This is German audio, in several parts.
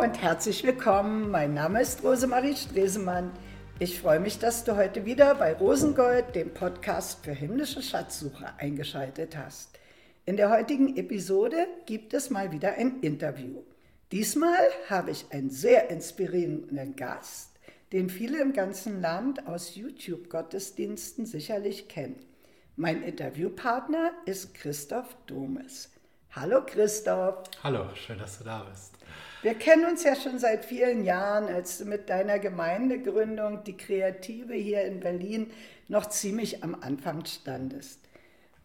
Und herzlich willkommen. Mein Name ist Rosemarie Stresemann. Ich freue mich, dass du heute wieder bei Rosengold, dem Podcast für himmlische Schatzsucher, eingeschaltet hast. In der heutigen Episode gibt es mal wieder ein Interview. Diesmal habe ich einen sehr inspirierenden Gast, den viele im ganzen Land aus YouTube-Gottesdiensten sicherlich kennen. Mein Interviewpartner ist Christoph Domes. Hallo Christoph. Hallo, schön, dass du da bist. Wir kennen uns ja schon seit vielen Jahren, als du mit deiner Gemeindegründung, die Kreative hier in Berlin, noch ziemlich am Anfang standest.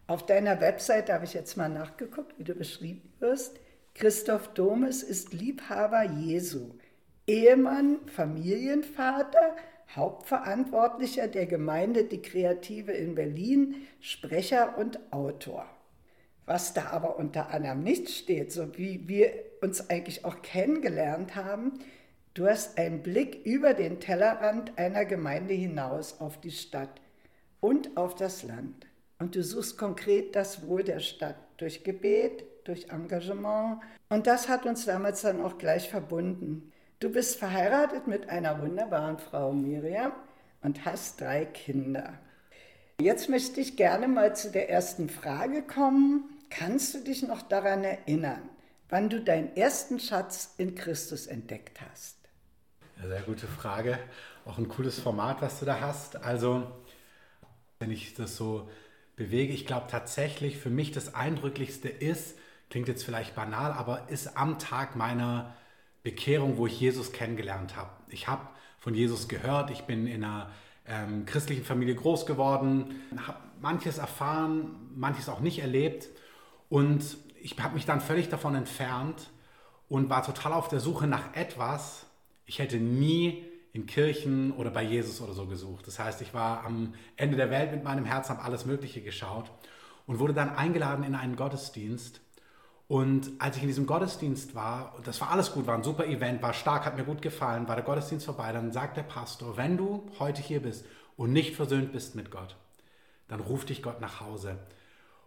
Auf deiner Website habe ich jetzt mal nachgeguckt, wie du beschrieben wirst. Christoph Domes ist Liebhaber Jesu, Ehemann, Familienvater, Hauptverantwortlicher der Gemeinde Die Kreative in Berlin, Sprecher und Autor. Was da aber unter anderem nicht steht, so wie wir uns eigentlich auch kennengelernt haben, du hast einen Blick über den Tellerrand einer Gemeinde hinaus auf die Stadt und auf das Land. Und du suchst konkret das Wohl der Stadt durch Gebet, durch Engagement. Und das hat uns damals dann auch gleich verbunden. Du bist verheiratet mit einer wunderbaren Frau Miriam und hast drei Kinder. Jetzt möchte ich gerne mal zu der ersten Frage kommen. Kannst du dich noch daran erinnern, wann du deinen ersten Schatz in Christus entdeckt hast? Ja, sehr gute Frage. Auch ein cooles Format, was du da hast. Also, wenn ich das so bewege, ich glaube tatsächlich, für mich das Eindrücklichste ist, klingt jetzt vielleicht banal, aber ist am Tag meiner Bekehrung, wo ich Jesus kennengelernt habe. Ich habe von Jesus gehört, ich bin in einer ähm, christlichen Familie groß geworden, habe manches erfahren, manches auch nicht erlebt und ich habe mich dann völlig davon entfernt und war total auf der Suche nach etwas. Ich hätte nie in Kirchen oder bei Jesus oder so gesucht. Das heißt, ich war am Ende der Welt mit meinem Herzen, habe alles Mögliche geschaut und wurde dann eingeladen in einen Gottesdienst und als ich in diesem Gottesdienst war, das war alles gut, war ein super Event, war stark, hat mir gut gefallen, war der Gottesdienst vorbei, dann sagt der Pastor, wenn du heute hier bist und nicht versöhnt bist mit Gott, dann ruft dich Gott nach Hause.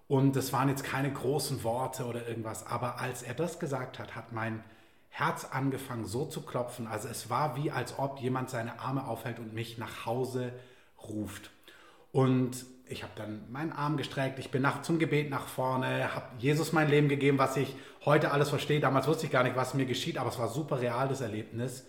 Und das waren jetzt keine großen Worte oder irgendwas, aber als er das gesagt hat, hat mein Herz angefangen so zu klopfen. Also es war wie, als ob jemand seine Arme aufhält und mich nach Hause ruft. Und ich habe dann meinen Arm gestreckt, ich bin nach, zum Gebet nach vorne, habe Jesus mein Leben gegeben, was ich heute alles verstehe. Damals wusste ich gar nicht, was mir geschieht, aber es war super real, das Erlebnis.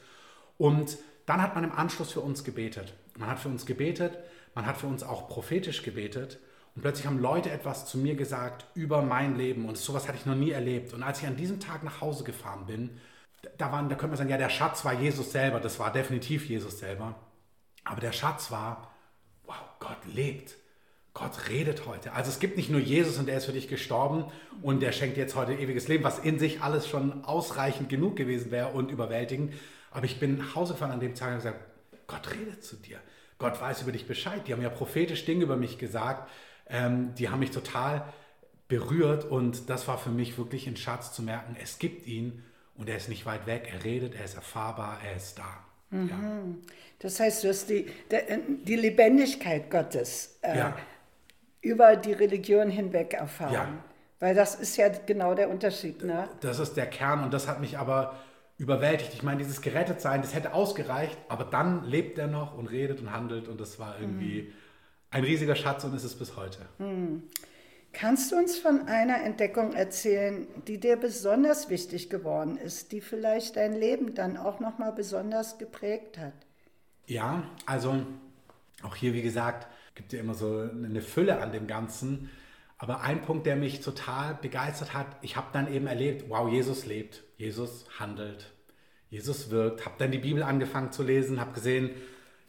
Und dann hat man im Anschluss für uns gebetet. Man hat für uns gebetet, man hat für uns auch prophetisch gebetet. Und plötzlich haben Leute etwas zu mir gesagt über mein Leben. Und sowas hatte ich noch nie erlebt. Und als ich an diesem Tag nach Hause gefahren bin, da, waren, da könnte man sagen, ja, der Schatz war Jesus selber. Das war definitiv Jesus selber. Aber der Schatz war, wow, Gott lebt. Gott redet heute. Also es gibt nicht nur Jesus und der ist für dich gestorben und der schenkt jetzt heute ewiges Leben, was in sich alles schon ausreichend genug gewesen wäre und überwältigend. Aber ich bin nach Hause gefahren an dem Tag und gesagt, Gott redet zu dir. Gott weiß über dich Bescheid. Die haben ja prophetisch Dinge über mich gesagt. Ähm, die haben mich total berührt und das war für mich wirklich ein Schatz zu merken, es gibt ihn und er ist nicht weit weg. Er redet, er ist erfahrbar, er ist da. Mhm. Ja. Das heißt, du hast die, die Lebendigkeit Gottes äh, ja über die Religion hinweg erfahren. Ja. Weil das ist ja genau der Unterschied. Ne? Das ist der Kern und das hat mich aber überwältigt. Ich meine, dieses Gerettetsein, das hätte ausgereicht, aber dann lebt er noch und redet und handelt und das war irgendwie mhm. Ein riesiger Schatz und ist es bis heute. Mhm. Kannst du uns von einer Entdeckung erzählen, die dir besonders wichtig geworden ist, die vielleicht dein Leben dann auch noch mal besonders geprägt hat? Ja, also auch hier wie gesagt, gibt ja immer so eine Fülle an dem Ganzen. Aber ein Punkt, der mich total begeistert hat, ich habe dann eben erlebt, wow, Jesus lebt, Jesus handelt, Jesus wirkt, habe dann die Bibel angefangen zu lesen, habe gesehen,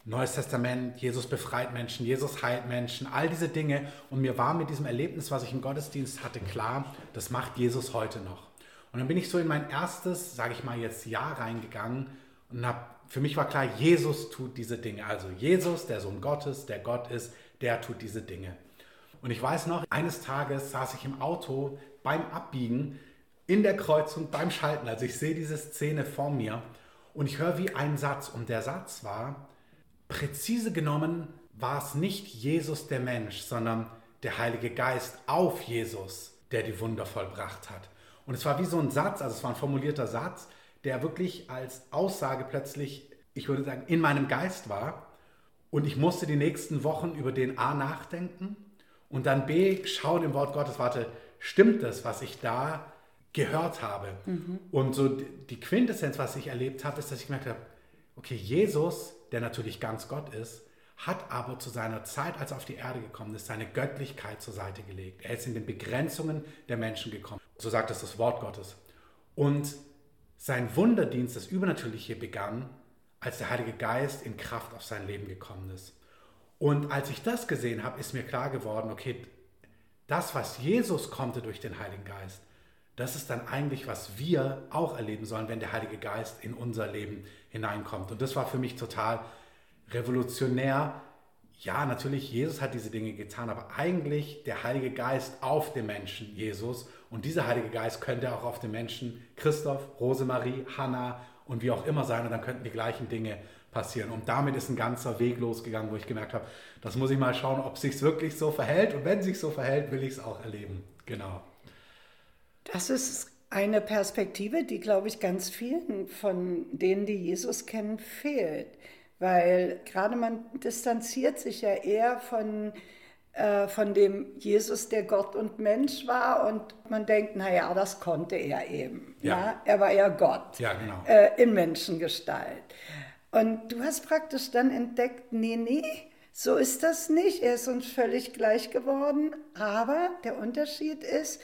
Neues Testament, Jesus befreit Menschen, Jesus heilt Menschen, all diese Dinge. Und mir war mit diesem Erlebnis, was ich im Gottesdienst hatte, klar, das macht Jesus heute noch. Und dann bin ich so in mein erstes, sage ich mal jetzt, Jahr reingegangen und habe für mich war klar, Jesus tut diese Dinge. Also Jesus, der Sohn Gottes, der Gott ist, der tut diese Dinge. Und ich weiß noch, eines Tages saß ich im Auto beim Abbiegen in der Kreuzung beim Schalten. Also ich sehe diese Szene vor mir und ich höre wie ein Satz. Und der Satz war, präzise genommen war es nicht Jesus der Mensch, sondern der Heilige Geist auf Jesus, der die Wunder vollbracht hat. Und es war wie so ein Satz, also es war ein formulierter Satz, der wirklich als Aussage plötzlich, ich würde sagen, in meinem Geist war. Und ich musste die nächsten Wochen über den A nachdenken und dann B schauen im Wort Gottes, warte, stimmt das, was ich da gehört habe? Mhm. Und so die Quintessenz, was ich erlebt habe, ist, dass ich gemerkt habe, okay, Jesus, der natürlich ganz Gott ist, hat aber zu seiner Zeit, als er auf die Erde gekommen ist, seine Göttlichkeit zur Seite gelegt. Er ist in den Begrenzungen der Menschen gekommen. So sagt es das Wort Gottes. Und sein Wunderdienst, das Übernatürliche, begann, als der Heilige Geist in Kraft auf sein Leben gekommen ist. Und als ich das gesehen habe, ist mir klar geworden, okay, das, was Jesus konnte durch den Heiligen Geist, das ist dann eigentlich, was wir auch erleben sollen, wenn der Heilige Geist in unser Leben hineinkommt. Und das war für mich total revolutionär. Ja, natürlich, Jesus hat diese Dinge getan, aber eigentlich der Heilige Geist auf dem Menschen Jesus. Und dieser Heilige Geist könnte auch auf dem Menschen Christoph, Rosemarie, Hannah und wie auch immer sein. Und dann könnten die gleichen Dinge passieren. Und damit ist ein ganzer Weg losgegangen, wo ich gemerkt habe, das muss ich mal schauen, ob es sich wirklich so verhält. Und wenn es sich so verhält, will ich es auch erleben. Genau. Das ist eine Perspektive, die, glaube ich, ganz vielen von denen, die Jesus kennen, fehlt. Weil gerade man distanziert sich ja eher von, äh, von dem Jesus, der Gott und Mensch war und man denkt, naja, das konnte er eben. Ja. ja? Er war ja Gott ja, genau. äh, in Menschengestalt. Und du hast praktisch dann entdeckt, nee, nee, so ist das nicht. Er ist uns völlig gleich geworden. Aber der Unterschied ist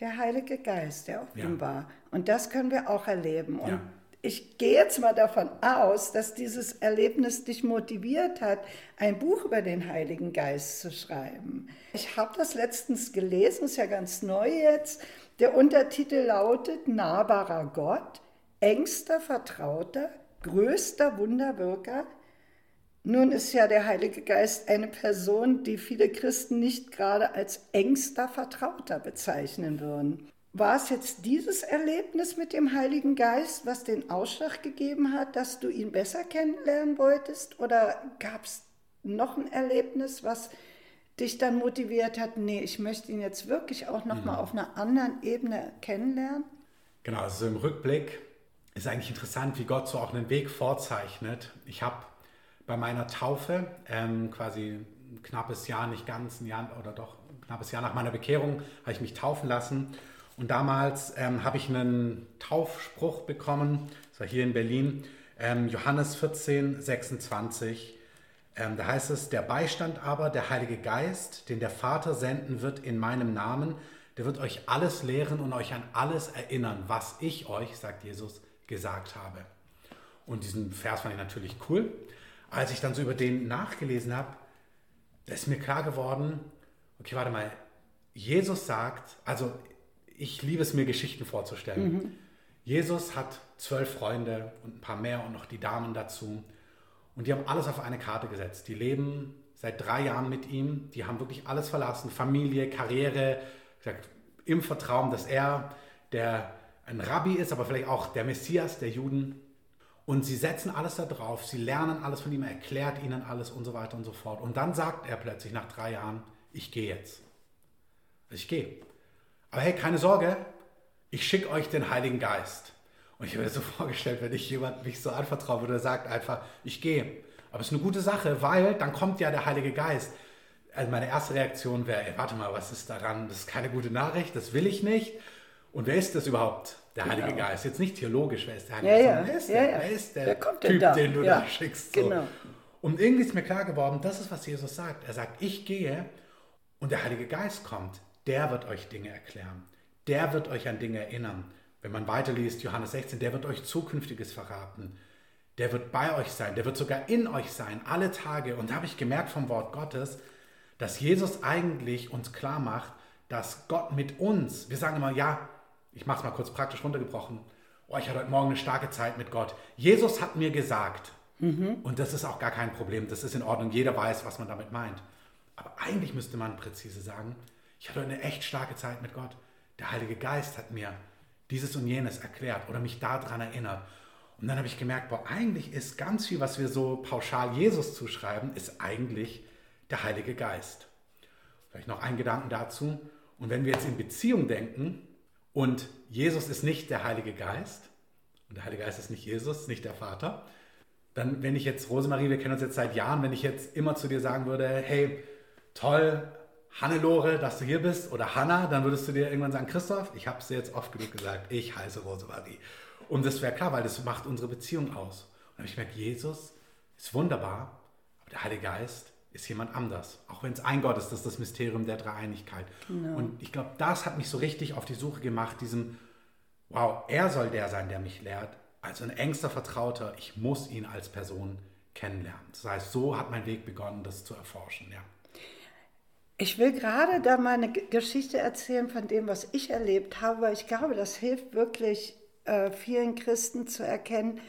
der Heilige Geist, der offenbar. Ja. Und das können wir auch erleben. Und ich gehe jetzt mal davon aus, dass dieses Erlebnis dich motiviert hat, ein Buch über den Heiligen Geist zu schreiben. Ich habe das letztens gelesen, ist ja ganz neu jetzt. Der Untertitel lautet Nahbarer Gott, engster Vertrauter, größter Wunderwirker. Nun ist ja der Heilige Geist eine Person, die viele Christen nicht gerade als engster Vertrauter bezeichnen würden. War es jetzt dieses Erlebnis mit dem Heiligen Geist, was den Ausschlag gegeben hat, dass du ihn besser kennenlernen wolltest? Oder gab es noch ein Erlebnis, was dich dann motiviert hat, nee, ich möchte ihn jetzt wirklich auch nochmal mhm. auf einer anderen Ebene kennenlernen? Genau, also im Rückblick ist eigentlich interessant, wie Gott so auch einen Weg vorzeichnet. Ich habe bei meiner Taufe ähm, quasi ein knappes Jahr, nicht ganz ein Jahr oder doch ein knappes Jahr nach meiner Bekehrung, habe ich mich taufen lassen und damals ähm, habe ich einen Taufspruch bekommen, das war hier in Berlin, ähm, Johannes 14, 26. Ähm, da heißt es, der Beistand aber, der Heilige Geist, den der Vater senden wird in meinem Namen, der wird euch alles lehren und euch an alles erinnern, was ich euch, sagt Jesus, gesagt habe. Und diesen Vers fand ich natürlich cool. Als ich dann so über den nachgelesen habe, da ist mir klar geworden, okay, warte mal, Jesus sagt, also ich liebe es mir, Geschichten vorzustellen. Mhm. Jesus hat zwölf Freunde und ein paar mehr und noch die Damen dazu. Und die haben alles auf eine Karte gesetzt. Die leben seit drei Jahren mit ihm. Die haben wirklich alles verlassen. Familie, Karriere, gesagt, im Vertrauen, dass er der ein Rabbi ist, aber vielleicht auch der Messias der Juden. Und sie setzen alles da drauf. Sie lernen alles von ihm. Er erklärt ihnen alles und so weiter und so fort. Und dann sagt er plötzlich nach drei Jahren, ich gehe jetzt. Also ich gehe. Aber hey, keine Sorge, ich schicke euch den Heiligen Geist. Und ich habe mir so vorgestellt, wenn ich jemand mich so anvertraue würde, sagt einfach, ich gehe. Aber es ist eine gute Sache, weil dann kommt ja der Heilige Geist. Also meine erste Reaktion wäre, ey, warte mal, was ist daran? Das ist keine gute Nachricht, das will ich nicht. Und wer ist das überhaupt, der Heilige genau. Geist? Jetzt nicht theologisch, wer ist der Heilige ja, Geist? Ja, wer ist der, ja, wer ist der, Typ, da? den du ja, da schickst? So. Genau. Und irgendwie ist mir klar geworden, das ist, was Jesus sagt. Er sagt, ich gehe und der Heilige Geist kommt der wird euch Dinge erklären. Der wird euch an Dinge erinnern. Wenn man weiterliest, Johannes 16, der wird euch Zukünftiges verraten. Der wird bei euch sein, der wird sogar in euch sein, alle Tage. Und da habe ich gemerkt vom Wort Gottes, dass Jesus eigentlich uns klar macht, dass Gott mit uns, wir sagen immer, ja, ich mache es mal kurz praktisch runtergebrochen, oh, ich hatte heute Morgen eine starke Zeit mit Gott. Jesus hat mir gesagt, mhm. und das ist auch gar kein Problem, das ist in Ordnung, jeder weiß, was man damit meint. Aber eigentlich müsste man präzise sagen, ich hatte eine echt starke Zeit mit Gott. Der Heilige Geist hat mir dieses und jenes erklärt oder mich daran erinnert. Und dann habe ich gemerkt, boah, eigentlich ist ganz viel, was wir so pauschal Jesus zuschreiben, ist eigentlich der Heilige Geist. Vielleicht noch ein Gedanken dazu. Und wenn wir jetzt in Beziehung denken und Jesus ist nicht der Heilige Geist, und der Heilige Geist ist nicht Jesus, nicht der Vater, dann, wenn ich jetzt, Rosemarie, wir kennen uns jetzt seit Jahren, wenn ich jetzt immer zu dir sagen würde, hey, toll, Hannelore, dass du hier bist, oder Hanna, dann würdest du dir irgendwann sagen, Christoph, ich habe es dir jetzt oft genug gesagt, ich heiße Rosemarie. Und das wäre klar, weil das macht unsere Beziehung aus. Und dann habe ich gemerkt, Jesus ist wunderbar, aber der Heilige Geist ist jemand anders. Auch wenn es ein Gott ist, das ist das Mysterium der Dreieinigkeit. Genau. Und ich glaube, das hat mich so richtig auf die Suche gemacht, diesem, wow, er soll der sein, der mich lehrt. Also ein engster Vertrauter, ich muss ihn als Person kennenlernen. Das heißt, so hat mein Weg begonnen, das zu erforschen. Ja. Ich will gerade da mal eine Geschichte erzählen von dem, was ich erlebt habe, weil ich glaube, das hilft wirklich äh, vielen Christen zu erkennen,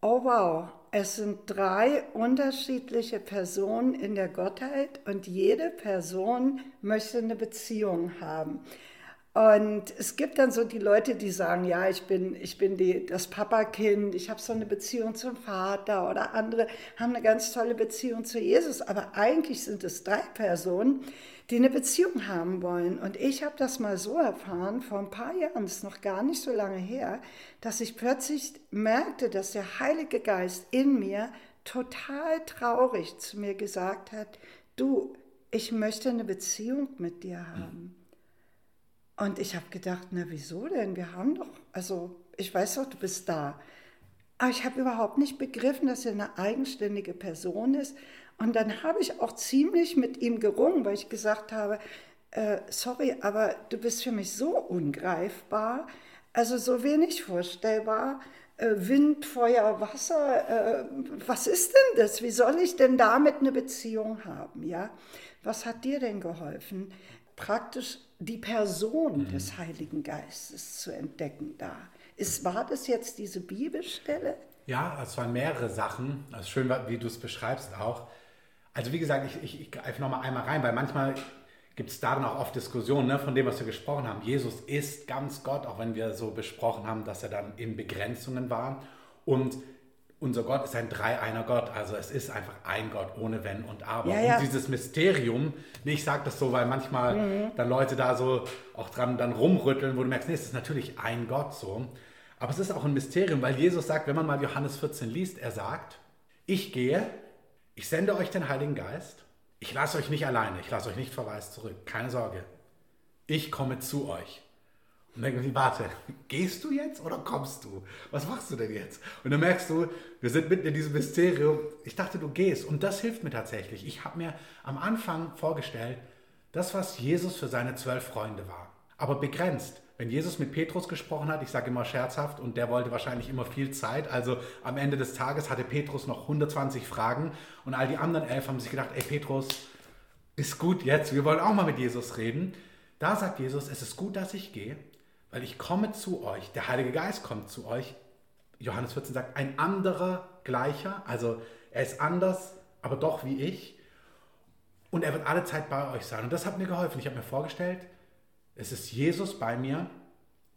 oh wow, es sind drei unterschiedliche Personen in der Gottheit und jede Person möchte eine Beziehung haben. Und es gibt dann so die Leute, die sagen, ja, ich bin, ich bin die, das Papakind, ich habe so eine Beziehung zum Vater oder andere haben eine ganz tolle Beziehung zu Jesus. Aber eigentlich sind es drei Personen, die eine Beziehung haben wollen. Und ich habe das mal so erfahren, vor ein paar Jahren, das ist noch gar nicht so lange her, dass ich plötzlich merkte, dass der Heilige Geist in mir total traurig zu mir gesagt hat, du, ich möchte eine Beziehung mit dir haben. Und ich habe gedacht, na wieso denn? Wir haben doch, also ich weiß doch, du bist da. Aber ich habe überhaupt nicht begriffen, dass er eine eigenständige Person ist. Und dann habe ich auch ziemlich mit ihm gerungen, weil ich gesagt habe, äh, sorry, aber du bist für mich so ungreifbar, also so wenig vorstellbar. Äh, Wind, Feuer, Wasser, äh, was ist denn das? Wie soll ich denn damit eine Beziehung haben? Ja? Was hat dir denn geholfen? Praktisch die Person mhm. des Heiligen Geistes zu entdecken da. Ist, war das jetzt diese Bibelstelle? Ja, es waren mehrere Sachen. Also schön, wie du es beschreibst auch. Also wie gesagt, ich, ich, ich greife nochmal einmal rein, weil manchmal gibt es darin auch oft Diskussionen ne, von dem, was wir gesprochen haben. Jesus ist ganz Gott, auch wenn wir so besprochen haben, dass er dann in Begrenzungen war. Und unser Gott ist ein dreieiner Gott, also es ist einfach ein Gott ohne Wenn und Aber. Ja, ja. Und dieses Mysterium, ich sage das so, weil manchmal mhm. dann Leute da so auch dran dann rumrütteln, wo du merkst, nee, es ist natürlich ein Gott so. Aber es ist auch ein Mysterium, weil Jesus sagt, wenn man mal Johannes 14 liest, er sagt, ich gehe, ich sende euch den Heiligen Geist, ich lasse euch nicht alleine, ich lasse euch nicht verwaist zurück, keine Sorge. Ich komme zu euch. Und dann ich, warte, gehst du jetzt oder kommst du? Was machst du denn jetzt? Und dann merkst du, wir sind mitten in diesem Mysterium. Ich dachte, du gehst. Und das hilft mir tatsächlich. Ich habe mir am Anfang vorgestellt, das, was Jesus für seine zwölf Freunde war. Aber begrenzt. Wenn Jesus mit Petrus gesprochen hat, ich sage immer scherzhaft, und der wollte wahrscheinlich immer viel Zeit, also am Ende des Tages hatte Petrus noch 120 Fragen und all die anderen elf haben sich gedacht, ey Petrus, ist gut jetzt, wir wollen auch mal mit Jesus reden. Da sagt Jesus, es ist gut, dass ich gehe, weil ich komme zu euch, der Heilige Geist kommt zu euch. Johannes 14 sagt, ein anderer gleicher, also er ist anders, aber doch wie ich. Und er wird alle Zeit bei euch sein. Und das hat mir geholfen. Ich habe mir vorgestellt, es ist Jesus bei mir,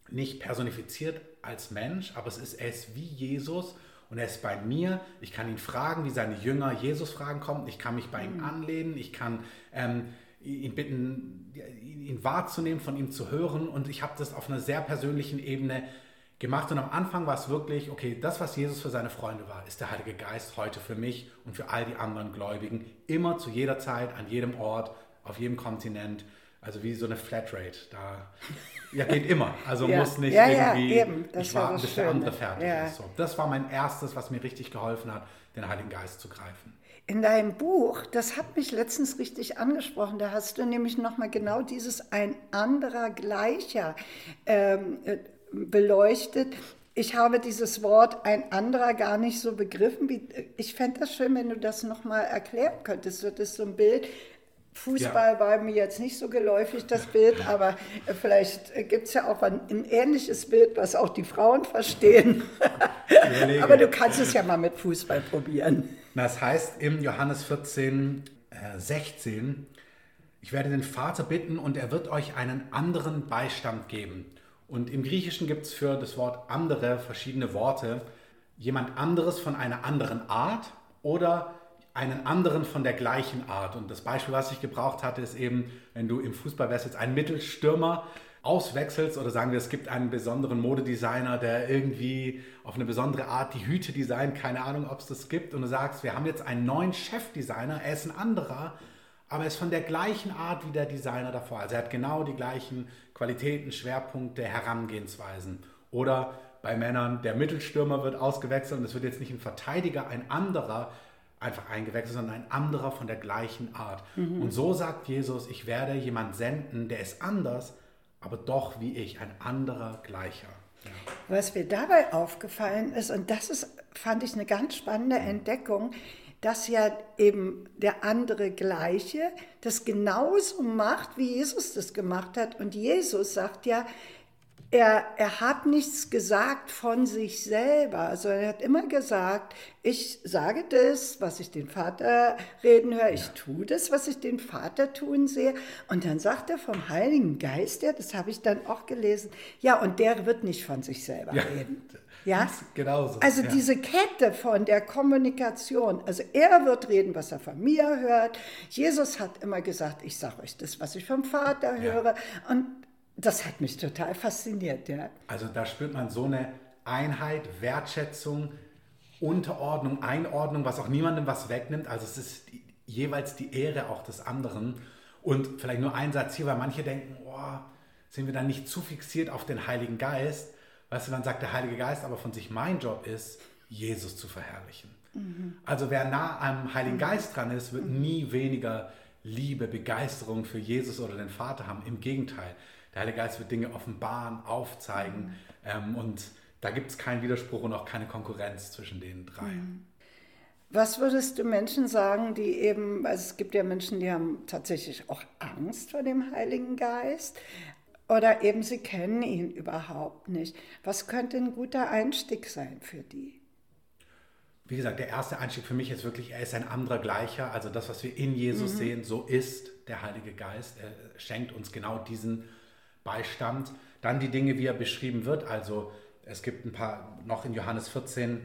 nicht personifiziert als Mensch, aber es ist, er ist wie Jesus und er ist bei mir. Ich kann ihn fragen, wie seine Jünger Jesus fragen kommen. Ich kann mich bei ihm mhm. anlehnen. Ich kann ähm, ihn bitten, ihn wahrzunehmen, von ihm zu hören. Und ich habe das auf einer sehr persönlichen Ebene gemacht. Und am Anfang war es wirklich, okay, das, was Jesus für seine Freunde war, ist der Heilige Geist heute für mich und für all die anderen Gläubigen. Immer zu jeder Zeit, an jedem Ort, auf jedem Kontinent. Also wie so eine Flatrate. Da ja, geht immer. Also ja. muss nicht ja, irgendwie ja, ich warten, bis der andere fertig ist. So. Das war mein erstes, was mir richtig geholfen hat, den Heiligen Geist zu greifen. In deinem Buch, das hat mich letztens richtig angesprochen, da hast du nämlich nochmal genau dieses ein anderer gleicher ähm, äh, beleuchtet. Ich habe dieses Wort ein anderer gar nicht so begriffen. Wie, ich fände das schön, wenn du das nochmal erklären könntest. Das ist so ein Bild, Fußball ja. war mir jetzt nicht so geläufig, das Bild, aber vielleicht gibt es ja auch ein, ein, ähnliches Bild, was auch die Frauen verstehen. aber du kannst es ja mal mit Fußball probieren. Das heißt im Johannes 14, äh, 16, ich werde den Vater bitten und er wird euch einen anderen Beistand geben. Und im Griechischen gibt es für das Wort andere verschiedene Worte. Jemand anderes von einer anderen Art oder einen anderen von der gleichen Art. Und das Beispiel, was ich gebraucht hatte, ist eben, wenn du im Fußball wärst jetzt ein Mittelstürmer, auswechselst oder sagen wir, es gibt einen besonderen Modedesigner, der irgendwie auf eine besondere Art die Hüte designt, keine Ahnung, ob es das gibt, und du sagst, wir haben jetzt einen neuen Chefdesigner, er ist ein anderer, aber er ist von der gleichen Art wie der Designer davor. Also er hat genau die gleichen Qualitäten, Schwerpunkte, Herangehensweisen. Oder bei Männern, der Mittelstürmer wird ausgewechselt und es wird jetzt nicht ein Verteidiger, ein anderer einfach eingewechselt, sondern ein anderer von der gleichen Art. Mhm. Und so sagt Jesus, ich werde jemand senden, der ist anders, aber doch wie ich, ein anderer gleicher. Ja. Was mir dabei aufgefallen ist, und das ist, fand ich eine ganz spannende Entdeckung, dass ja eben der andere Gleiche das genauso macht, wie Jesus das gemacht hat. Und Jesus sagt ja, er, er hat nichts gesagt von sich selber, also er hat immer gesagt, ich sage das, was ich den Vater reden höre, ich tue das, was ich den Vater tun sehe. Und dann sagt er vom Heiligen Geist, ja, das habe ich dann auch gelesen, ja, und der wird nicht von sich selber ja. reden. Ja, genauso. Also ja. diese Kette von der Kommunikation. Also er wird reden, was er von mir hört. Jesus hat immer gesagt, ich sage euch das, was ich vom Vater höre. Und das hat mich total fasziniert, ja. Also da spürt man so eine Einheit, Wertschätzung, Unterordnung, Einordnung, was auch niemandem was wegnimmt. Also es ist die, jeweils die Ehre auch des anderen. Und vielleicht nur ein Satz hier, weil manche denken, oh, sind wir dann nicht zu fixiert auf den Heiligen Geist? Weißt du, dann sagt der Heilige Geist aber von sich, mein Job ist, Jesus zu verherrlichen. Mhm. Also wer nah am Heiligen Geist dran ist, wird nie weniger Liebe, Begeisterung für Jesus oder den Vater haben. Im Gegenteil, der Heilige Geist wird Dinge offenbaren, aufzeigen ähm, und da gibt es keinen Widerspruch und auch keine Konkurrenz zwischen den drei. Mhm. Was würdest du Menschen sagen, die eben, also es gibt ja Menschen, die haben tatsächlich auch Angst vor dem Heiligen Geist oder eben sie kennen ihn überhaupt nicht. Was könnte ein guter Einstieg sein für die? Wie gesagt, der erste Einstieg für mich ist wirklich, er ist ein anderer Gleicher. Also das, was wir in Jesus mhm. sehen, so ist der Heilige Geist. Er schenkt uns genau diesen Beistand. Dann die Dinge, wie er beschrieben wird. Also es gibt ein paar, noch in Johannes 14,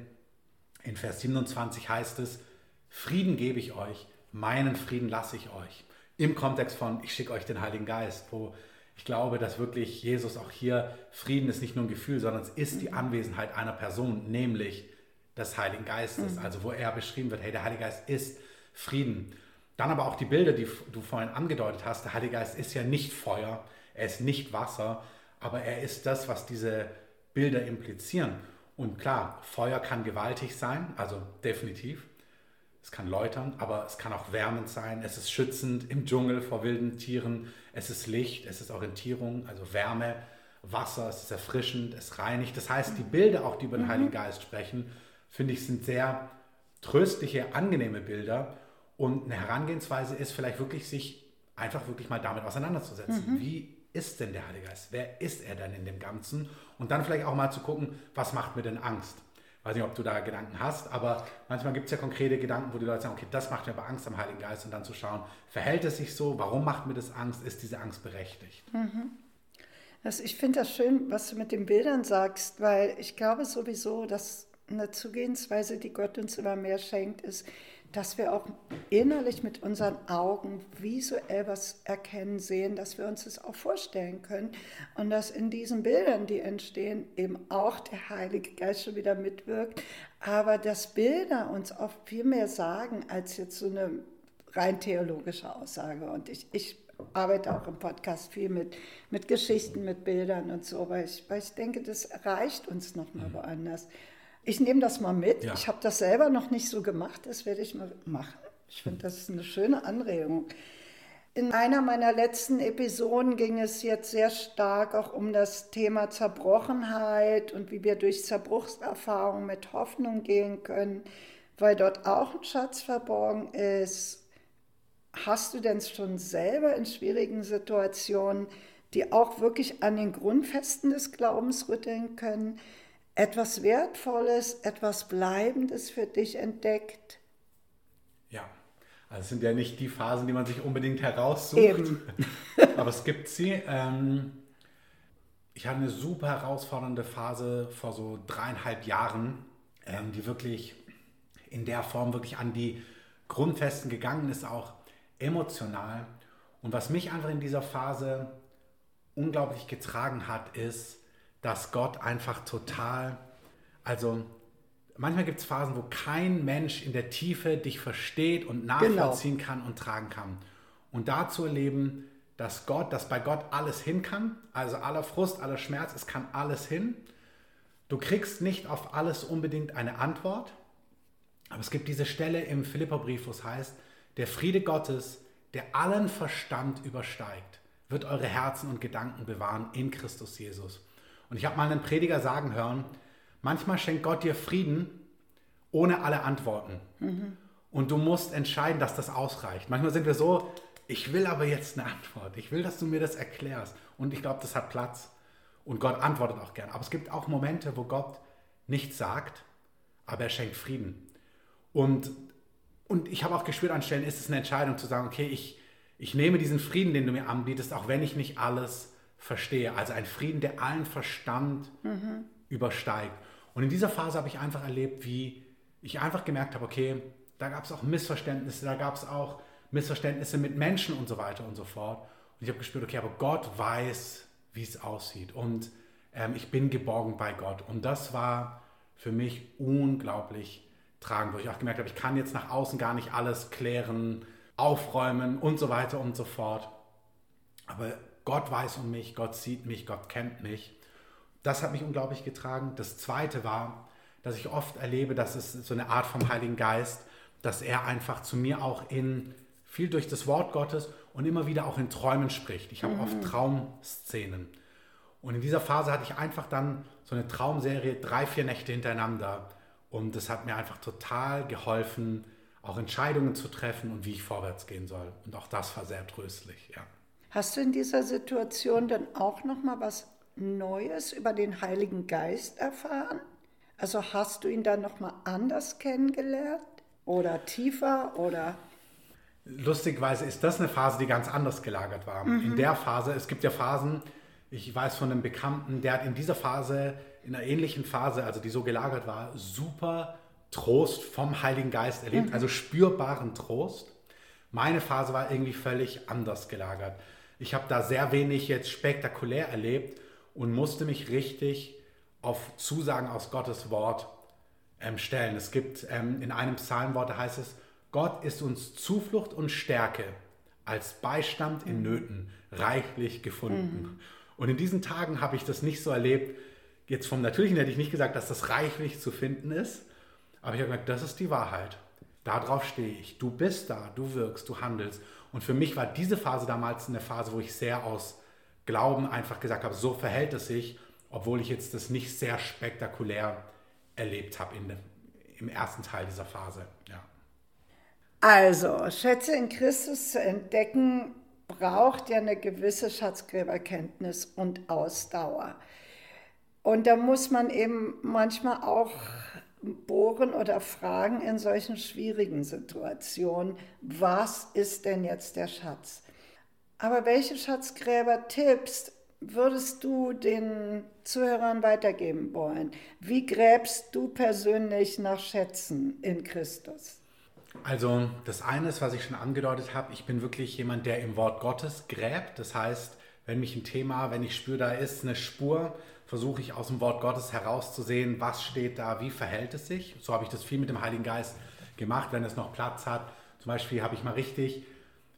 in Vers 27 heißt es, Frieden gebe ich euch, meinen Frieden lasse ich euch. Im Kontext von, ich schicke euch den Heiligen Geist, wo ich glaube, dass wirklich Jesus auch hier, Frieden ist nicht nur ein Gefühl, sondern es ist die Anwesenheit einer Person, nämlich des Heiligen Geistes. Mhm. Also wo er beschrieben wird, hey, der Heilige Geist ist Frieden. Dann aber auch die Bilder, die du vorhin angedeutet hast. Der Heilige Geist ist ja nicht Feuer, er ist nicht Wasser, aber er ist das, was diese Bilder implizieren. Und klar, Feuer kann gewaltig sein, also definitiv. Es kann läutern, aber es kann auch wärmend sein. Es ist schützend im Dschungel vor wilden Tieren. Es ist Licht, es ist Orientierung, also Wärme, Wasser, es ist erfrischend, es reinigt. Das heißt, die Bilder, auch die über den mhm. Heiligen Geist sprechen, finde ich, sind sehr tröstliche, angenehme Bilder. Und eine Herangehensweise ist vielleicht wirklich, sich einfach wirklich mal damit auseinanderzusetzen. Mhm. Wie ist denn der Heilige Geist? Wer ist er denn in dem Ganzen? Und dann vielleicht auch mal zu gucken, was macht mir denn Angst? Weiß nicht, ob du da Gedanken hast, aber manchmal gibt es ja konkrete Gedanken, wo die Leute sagen, okay, das macht mir aber Angst am Heiligen Geist und dann zu schauen, verhält es sich so? Warum macht mir das Angst? Ist diese Angst berechtigt? Mhm. Also ich finde das schön, was du mit den Bildern sagst, weil ich glaube sowieso, dass eine Zugehensweise, die Gott uns immer mehr schenkt, ist, dass wir auch innerlich mit unseren Augen visuell was erkennen, sehen, dass wir uns das auch vorstellen können und dass in diesen Bildern, die entstehen, eben auch der Heilige Geist schon wieder mitwirkt, aber dass Bilder uns oft viel mehr sagen als jetzt so eine rein theologische Aussage. Und ich, ich arbeite auch im Podcast viel mit, mit Geschichten, mit Bildern und so, weil ich, weil ich denke, das erreicht uns nochmal mhm. woanders. Ich nehme das mal mit. Ja. Ich habe das selber noch nicht so gemacht, das werde ich mal machen. Ich finde, das ist eine schöne Anregung. In einer meiner letzten Episoden ging es jetzt sehr stark auch um das Thema Zerbrochenheit und wie wir durch Zerbruchserfahrungen mit Hoffnung gehen können, weil dort auch ein Schatz verborgen ist. Hast du denn schon selber in schwierigen Situationen, die auch wirklich an den Grundfesten des Glaubens rütteln können, etwas Wertvolles, etwas Bleibendes für dich entdeckt? Ja, also es sind ja nicht die Phasen, die man sich unbedingt heraussucht, Eben. aber es gibt sie. Ähm, ich hatte eine super herausfordernde Phase vor so dreieinhalb Jahren, ähm, die wirklich in der Form wirklich an die Grundfesten gegangen ist, auch emotional. Und was mich einfach in dieser Phase unglaublich getragen hat, ist, dass Gott einfach total, also manchmal gibt es Phasen, wo kein Mensch in der Tiefe dich versteht und genau. nachvollziehen genau. kann und tragen kann. Und da zu erleben, dass Gott, dass bei Gott alles hin kann, also aller Frust, aller Schmerz, es kann alles hin. Du kriegst nicht auf alles unbedingt eine Antwort, aber es gibt diese Stelle im Philipperbrief, wo es heißt, der Friede Gottes, der allen Verstand übersteigt, wird eure Herzen und Gedanken bewahren in Christus Jesus. Und ich habe mal einen Prediger sagen hören, manchmal schenkt Gott dir Frieden ohne alle Antworten. Mhm. Und du musst entscheiden, dass das ausreicht. Manchmal sind wir so, ich will aber jetzt eine Antwort. Ich will, dass du mir das erklärst. Und ich glaube, das hat Platz. Und Gott antwortet auch gern. Aber es gibt auch Momente, wo Gott nichts sagt, aber er schenkt Frieden. Und, und ich habe auch gespürt an Stellen, ist es eine Entscheidung zu sagen, okay, ich, ich nehme diesen Frieden, den du mir anbietest, auch wenn ich nicht alles verstehe. Also ein Frieden, der allen Verstand mhm. übersteigt. Und in dieser Phase habe ich einfach erlebt, wie ich einfach gemerkt habe, okay, da gab es auch Missverständnisse, da gab es auch Missverständnisse mit Menschen und so weiter und so fort. Und ich habe gespürt, okay, aber Gott weiß, wie es aussieht. Und ähm, ich bin geborgen bei Gott. Und das war für mich unglaublich tragend, wo ich auch gemerkt habe, ich kann jetzt nach außen gar nicht alles klären, aufräumen und so weiter und so fort. Aber Gott weiß um mich, Gott sieht mich, Gott kennt mich. Das hat mich unglaublich getragen. Das Zweite war, dass ich oft erlebe, dass es so eine Art vom Heiligen Geist, dass er einfach zu mir auch in viel durch das Wort Gottes und immer wieder auch in Träumen spricht. Ich habe mhm. oft Traumszenen. Und in dieser Phase hatte ich einfach dann so eine Traumserie, drei, vier Nächte hintereinander. Und das hat mir einfach total geholfen, auch Entscheidungen zu treffen und wie ich vorwärts gehen soll. Und auch das war sehr tröstlich, ja. Hast du in dieser Situation dann auch noch mal was Neues über den Heiligen Geist erfahren? Also hast du ihn dann noch mal anders kennengelernt oder tiefer oder Lustigweise ist das eine Phase, die ganz anders gelagert war. Mhm. In der Phase, es gibt ja Phasen, ich weiß von einem Bekannten, der hat in dieser Phase, in einer ähnlichen Phase, also die so gelagert war, super Trost vom Heiligen Geist erlebt, mhm. also spürbaren Trost. Meine Phase war irgendwie völlig anders gelagert. Ich habe da sehr wenig jetzt spektakulär erlebt und musste mich richtig auf Zusagen aus Gottes Wort ähm, stellen. Es gibt ähm, in einem Psalmwort, da heißt es, Gott ist uns Zuflucht und Stärke als Beistand in Nöten reichlich gefunden. Mhm. Und in diesen Tagen habe ich das nicht so erlebt. Jetzt vom Natürlichen hätte ich nicht gesagt, dass das reichlich zu finden ist, aber ich habe gesagt, das ist die Wahrheit. Darauf stehe ich. Du bist da, du wirkst, du handelst. Und für mich war diese Phase damals eine Phase, wo ich sehr aus Glauben einfach gesagt habe, so verhält es sich, obwohl ich jetzt das nicht sehr spektakulär erlebt habe in, im ersten Teil dieser Phase. Ja. Also, Schätze in Christus zu entdecken, braucht ja eine gewisse Schatzgräberkenntnis und Ausdauer. Und da muss man eben manchmal auch bohren oder fragen in solchen schwierigen Situationen, was ist denn jetzt der Schatz? Aber welche Schatzgräber-Tipps würdest du den Zuhörern weitergeben wollen? Wie gräbst du persönlich nach Schätzen in Christus? Also das eine ist, was ich schon angedeutet habe, ich bin wirklich jemand, der im Wort Gottes gräbt. Das heißt, wenn mich ein Thema, wenn ich spüre, da ist eine Spur, versuche ich aus dem Wort Gottes herauszusehen, was steht da, wie verhält es sich. So habe ich das viel mit dem Heiligen Geist gemacht, wenn es noch Platz hat. Zum Beispiel habe ich mal richtig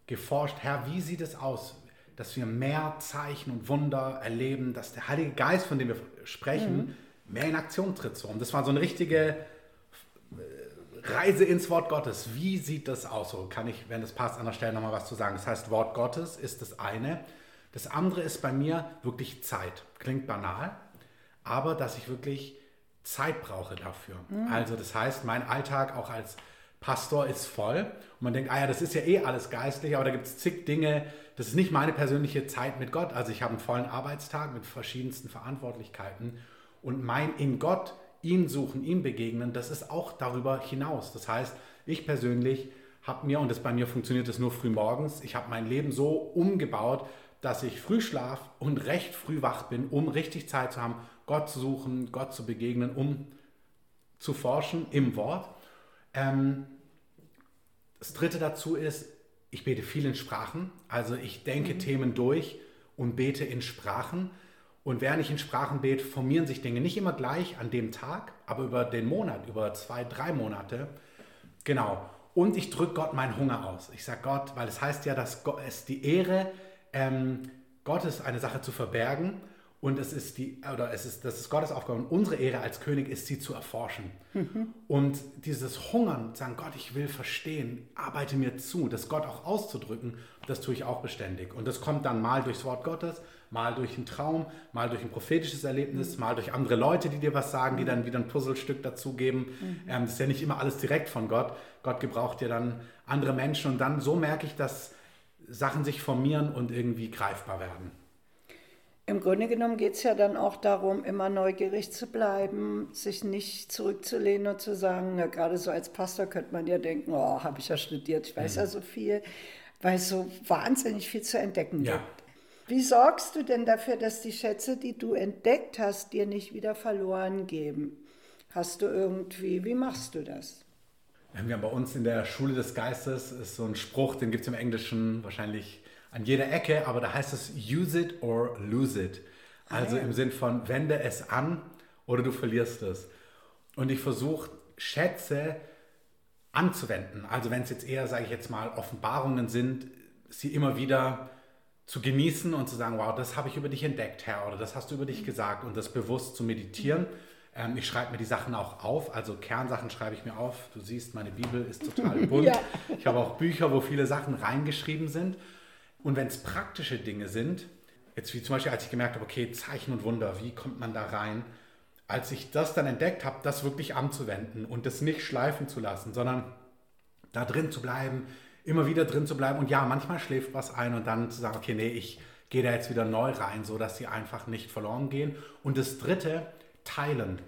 geforscht, Herr, wie sieht es aus, dass wir mehr Zeichen und Wunder erleben, dass der Heilige Geist, von dem wir sprechen, mhm. mehr in Aktion tritt. So. Und das war so eine richtige Reise ins Wort Gottes. Wie sieht das aus? So kann ich, wenn es passt, an der Stelle nochmal was zu sagen. Das heißt, Wort Gottes ist das eine. Das andere ist bei mir wirklich Zeit. Klingt banal, aber dass ich wirklich Zeit brauche dafür. Mhm. Also das heißt, mein Alltag auch als Pastor ist voll und man denkt, ah ja, das ist ja eh alles geistlich, aber da gibt es zig Dinge, das ist nicht meine persönliche Zeit mit Gott. Also ich habe einen vollen Arbeitstag mit verschiedensten Verantwortlichkeiten und mein in Gott ihn suchen, ihm begegnen, das ist auch darüber hinaus. Das heißt, ich persönlich habe mir, und das bei mir funktioniert es nur früh morgens, ich habe mein Leben so umgebaut, dass ich früh schlaf und recht früh wach bin, um richtig Zeit zu haben, Gott zu suchen, Gott zu begegnen, um zu forschen im Wort. Ähm, das dritte dazu ist, ich bete viel in Sprachen, also ich denke mhm. Themen durch und bete in Sprachen. Und während ich in Sprachen bete, formieren sich Dinge nicht immer gleich an dem Tag, aber über den Monat, über zwei, drei Monate. Genau. Und ich drücke Gott meinen Hunger aus. Ich sage Gott, weil es heißt ja, dass es die Ehre ähm, Gottes eine Sache zu verbergen und es ist die, oder es ist, das ist Gottes Aufgabe und unsere Ehre als König ist, sie zu erforschen. Mhm. Und dieses Hungern, sagen, Gott, ich will verstehen, arbeite mir zu, das Gott auch auszudrücken, das tue ich auch beständig. Und das kommt dann mal durchs Wort Gottes, mal durch einen Traum, mal durch ein prophetisches Erlebnis, mhm. mal durch andere Leute, die dir was sagen, die dann wieder ein Puzzlestück dazugeben. Mhm. Ähm, das ist ja nicht immer alles direkt von Gott. Gott gebraucht ja dann andere Menschen und dann so merke ich, dass Sachen sich formieren und irgendwie greifbar werden. Im Grunde genommen geht es ja dann auch darum, immer neugierig zu bleiben, sich nicht zurückzulehnen und zu sagen, na, gerade so als Pastor könnte man ja denken, oh, habe ich ja studiert, ich weiß mhm. ja so viel, weil es so wahnsinnig viel zu entdecken ja. gibt. Wie sorgst du denn dafür, dass die Schätze, die du entdeckt hast, dir nicht wieder verloren geben? Hast du irgendwie, wie machst du das? Wir haben bei uns in der Schule des Geistes ist so ein Spruch, den gibt es im Englischen wahrscheinlich an jeder Ecke, aber da heißt es use it or lose it. Also ah, ja. im Sinn von wende es an oder du verlierst es. Und ich versuche Schätze anzuwenden. Also wenn es jetzt eher, sage ich jetzt mal, Offenbarungen sind, sie immer wieder zu genießen und zu sagen, wow, das habe ich über dich entdeckt, Herr, oder das hast du über dich gesagt und das bewusst zu meditieren. Ähm, ich schreibe mir die Sachen auch auf, also Kernsachen schreibe ich mir auf. Du siehst, meine Bibel ist total bunt. ja. Ich habe auch Bücher, wo viele Sachen reingeschrieben sind. Und wenn es praktische Dinge sind, jetzt wie zum Beispiel, als ich gemerkt habe, okay, Zeichen und Wunder, wie kommt man da rein? Als ich das dann entdeckt habe, das wirklich anzuwenden und das nicht schleifen zu lassen, sondern da drin zu bleiben, immer wieder drin zu bleiben. Und ja, manchmal schläft was ein und dann zu sagen, okay, nee, ich gehe da jetzt wieder neu rein, so dass sie einfach nicht verloren gehen. Und das Dritte, teilen.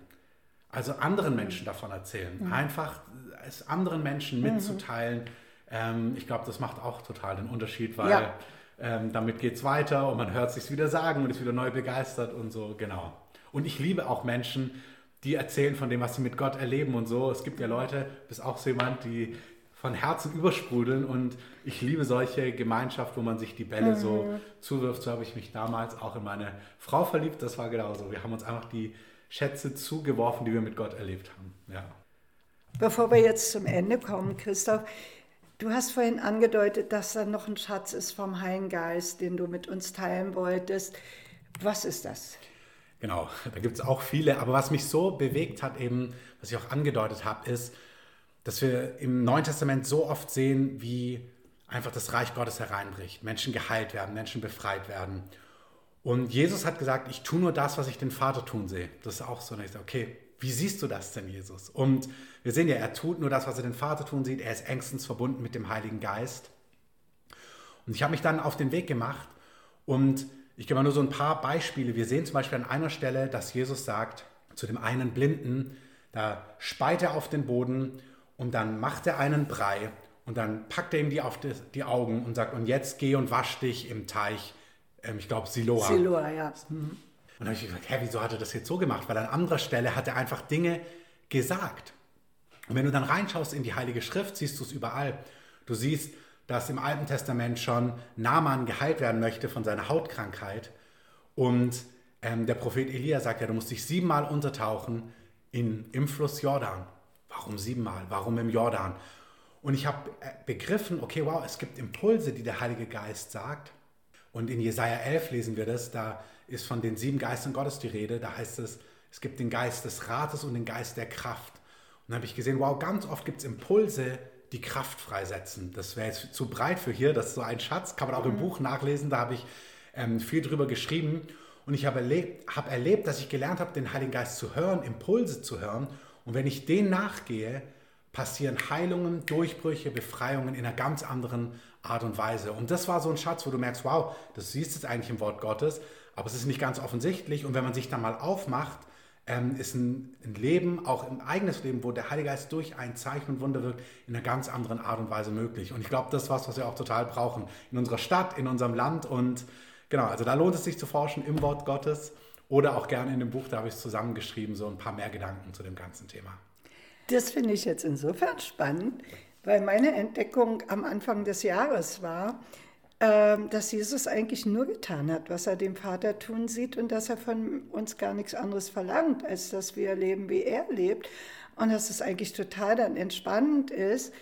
Also anderen Menschen davon erzählen. Mhm. Einfach es anderen Menschen mitzuteilen. Mhm ähm, ich glaube, das macht auch total den Unterschied, weil ja. ähm, damit geht es weiter und man hört sich wieder sagen und ist wieder neu begeistert und so, genau. Und ich liebe auch Menschen, die erzählen von dem, was sie mit Gott erleben und so. Es gibt ja Leute, bist auch so jemand, die von Herzen übersprudeln und ich liebe solche Gemeinschaft, wo man sich die Bälle mhm. so zuwirft. So habe ich mich damals auch in meine Frau verliebt. Das war genauso. Wir haben uns einfach die Schätze zugeworfen, die wir mit Gott erlebt haben. Ja. Bevor wir jetzt zum Ende kommen, Christoph, Du hast vorhin angedeutet, dass da noch ein Schatz ist vom Heiligen Geist, den du mit uns teilen wolltest. Was ist das? Genau, da gibt es auch viele. Aber was mich so bewegt hat, eben, was ich auch angedeutet habe, ist, dass wir im Neuen Testament so oft sehen, wie einfach das Reich Gottes hereinbricht, Menschen geheilt werden, Menschen befreit werden. Und Jesus hat gesagt, ich tue nur das, was ich den Vater tun sehe. Das ist auch so. Und ich sage, okay, wie siehst du das denn, Jesus? Und wir sehen ja, er tut nur das, was er den Vater tun sieht. Er ist engstens verbunden mit dem Heiligen Geist. Und ich habe mich dann auf den Weg gemacht und ich gebe mal nur so ein paar Beispiele. Wir sehen zum Beispiel an einer Stelle, dass Jesus sagt zu dem einen Blinden, da speit er auf den Boden und dann macht er einen Brei und dann packt er ihm die auf die, Augen und sagt, und jetzt geh und wasch dich im Teich, ähm, ich glaube Siloa. Siloa, ja. Und dann habe ich gesagt, hä, wieso hat er das jetzt so gemacht? Weil an anderer Stelle hat er einfach Dinge gesagt. Und wenn du dann reinschaust in die Heilige Schrift, siehst du es überall. Du siehst, dass im Alten Testament schon Naaman geheilt werden möchte von seiner Hautkrankheit. Und ähm, der Prophet Elia sagt ja, du musst dich siebenmal untertauchen in, im Fluss Jordan. Warum siebenmal? Warum im Jordan? Und ich habe äh, begriffen, okay, wow, es gibt Impulse, die der Heilige Geist sagt. Und in Jesaja 11 lesen wir das, da ist von den sieben Geistern Gottes die Rede. Da heißt es, es gibt den Geist des Rates und den Geist der Kraft. Und dann habe ich gesehen, wow, ganz oft gibt es Impulse, die Kraft freisetzen. Das wäre jetzt zu breit für hier, das ist so ein Schatz, kann man auch im mhm. Buch nachlesen, da habe ich ähm, viel drüber geschrieben. Und ich habe erlebt, hab erlebt, dass ich gelernt habe, den Heiligen Geist zu hören, Impulse zu hören. Und wenn ich denen nachgehe, passieren Heilungen, Durchbrüche, Befreiungen in einer ganz anderen Art und Weise. Und das war so ein Schatz, wo du merkst, wow, das siehst du jetzt eigentlich im Wort Gottes, aber es ist nicht ganz offensichtlich. Und wenn man sich dann mal aufmacht, ähm, ist ein, ein, Leben, auch ein eigenes Leben, wo der Heilige Geist durch ein Zeichen und Wunder wirkt, in einer ganz anderen Art und Weise möglich. Und ich glaube, das ist was, was wir auch total brauchen in unserer Stadt, in unserem Land. Und genau, also da lohnt es sich zu forschen im Wort Gottes oder auch gerne in dem Buch, da habe ich es zusammengeschrieben, so ein paar mehr Gedanken zu dem ganzen Thema. Das finde ich jetzt insofern spannend, weil meine Entdeckung am Anfang des Jahres war, ähm, dass Jesus eigentlich nur getan hat, was er dem Vater tun sieht und dass er von uns gar nichts anderes verlangt, als dass wir leben, wie er lebt. Und dass es eigentlich total dann entspannend ist.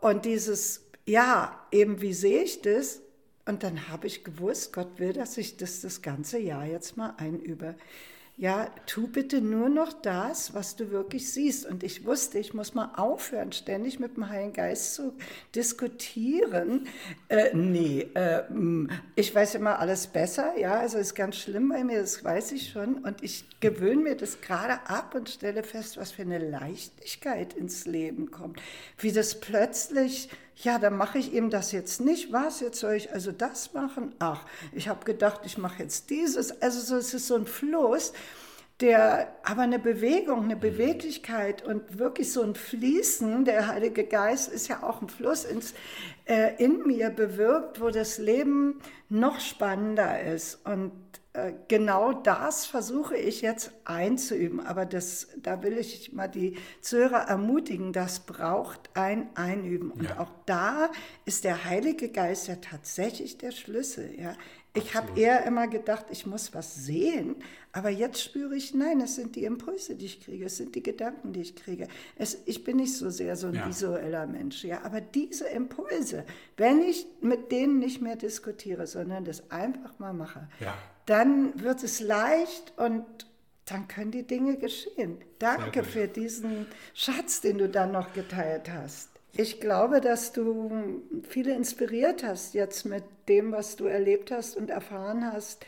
Und dieses, ja, eben wie sehe ich das? Und dann habe ich gewusst, Gott will, dass ich das das ganze Jahr jetzt mal einübe ja, tu bitte nur noch das, was du wirklich siehst. Und ich wusste, ich muss mal aufhören, ständig mit dem Heiligen Geist zu diskutieren. Äh, nee, äh, ich weiß immer alles besser, ja, also ist ganz schlimm bei mir, das weiß ich schon. Und ich gewöhne mir das gerade ab und stelle fest, was für eine Leichtigkeit ins Leben kommt. Wie das plötzlich ja, dann mache ich eben das jetzt nicht. Was, jetzt soll ich also das machen? Ach, ich habe gedacht, ich mache jetzt dieses. Also so, es ist so ein Fluss, der aber eine Bewegung, eine Beweglichkeit und wirklich so ein Fließen, der Heilige Geist ist ja auch ein Fluss ins, äh, in mir bewirkt, wo das Leben noch spannender ist. Und genau das versuche ich jetzt einzuüben. Aber das, da will ich mal die Zuhörer ermutigen, das braucht ein Einüben. Und ja. auch da ist der Heilige Geist ja tatsächlich der Schlüssel. Ja. Ich habe eher immer gedacht, ich muss was sehen, aber jetzt spüre ich, nein, es sind die Impulse, die ich kriege, es sind die Gedanken, die ich kriege. Es, ich bin nicht so sehr so ein ja. visueller Mensch, ja, aber diese Impulse, wenn ich mit denen nicht mehr diskutiere, sondern das einfach mal mache, ja dann wird es leicht und dann können die Dinge geschehen. Danke für diesen Schatz, den du dann noch geteilt hast. Ich glaube, dass du viele inspiriert hast jetzt mit dem, was du erlebt hast und erfahren hast.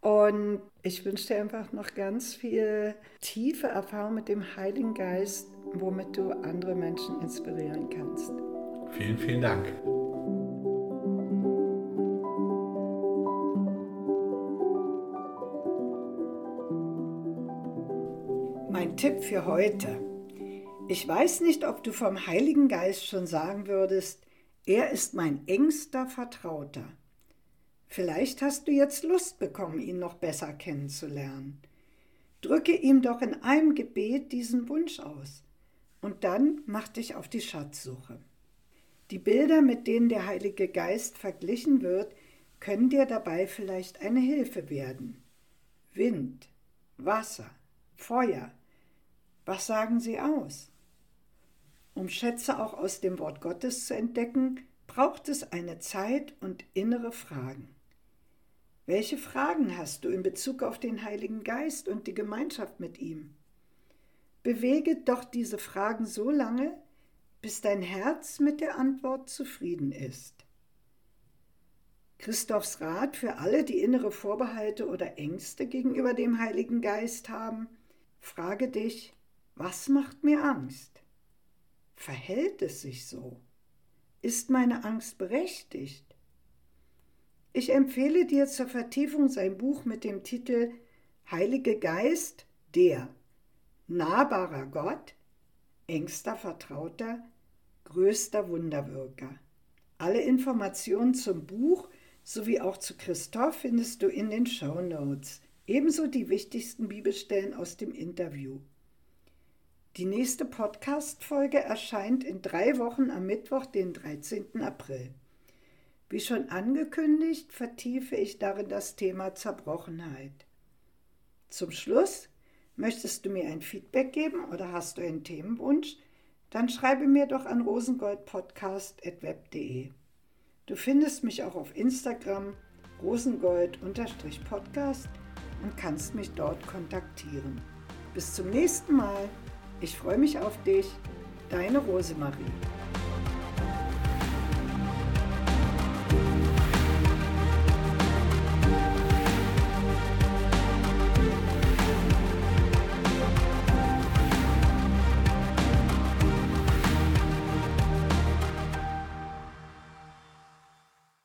Und ich wünsche dir einfach noch ganz viel tiefe Erfahrung mit dem Heiligen Geist, womit du andere Menschen inspirieren kannst. Vielen, vielen Dank. Tipp für heute. Ich weiß nicht, ob du vom Heiligen Geist schon sagen würdest, er ist mein engster Vertrauter. Vielleicht hast du jetzt Lust bekommen, ihn noch besser kennenzulernen. Drücke ihm doch in einem Gebet diesen Wunsch aus und dann mach dich auf die Schatzsuche. Die Bilder, mit denen der Heilige Geist verglichen wird, können dir dabei vielleicht eine Hilfe werden. Wind, Wasser, Feuer, was sagen sie aus? Um Schätze auch aus dem Wort Gottes zu entdecken, braucht es eine Zeit und innere Fragen. Welche Fragen hast du in Bezug auf den Heiligen Geist und die Gemeinschaft mit ihm? Bewege doch diese Fragen so lange, bis dein Herz mit der Antwort zufrieden ist. Christophs Rat für alle, die innere Vorbehalte oder Ängste gegenüber dem Heiligen Geist haben, frage dich, was macht mir Angst? Verhält es sich so? Ist meine Angst berechtigt? Ich empfehle dir zur Vertiefung sein Buch mit dem Titel Heilige Geist, der nahbarer Gott, engster Vertrauter, größter Wunderwirker. Alle Informationen zum Buch sowie auch zu Christoph findest du in den Show Notes. Ebenso die wichtigsten Bibelstellen aus dem Interview. Die nächste Podcast-Folge erscheint in drei Wochen am Mittwoch, den 13. April. Wie schon angekündigt, vertiefe ich darin das Thema Zerbrochenheit. Zum Schluss, möchtest du mir ein Feedback geben oder hast du einen Themenwunsch? Dann schreibe mir doch an rosengoldpodcast.web.de. Du findest mich auch auf Instagram rosengold-podcast und kannst mich dort kontaktieren. Bis zum nächsten Mal. Ich freue mich auf dich, deine Rosemarie.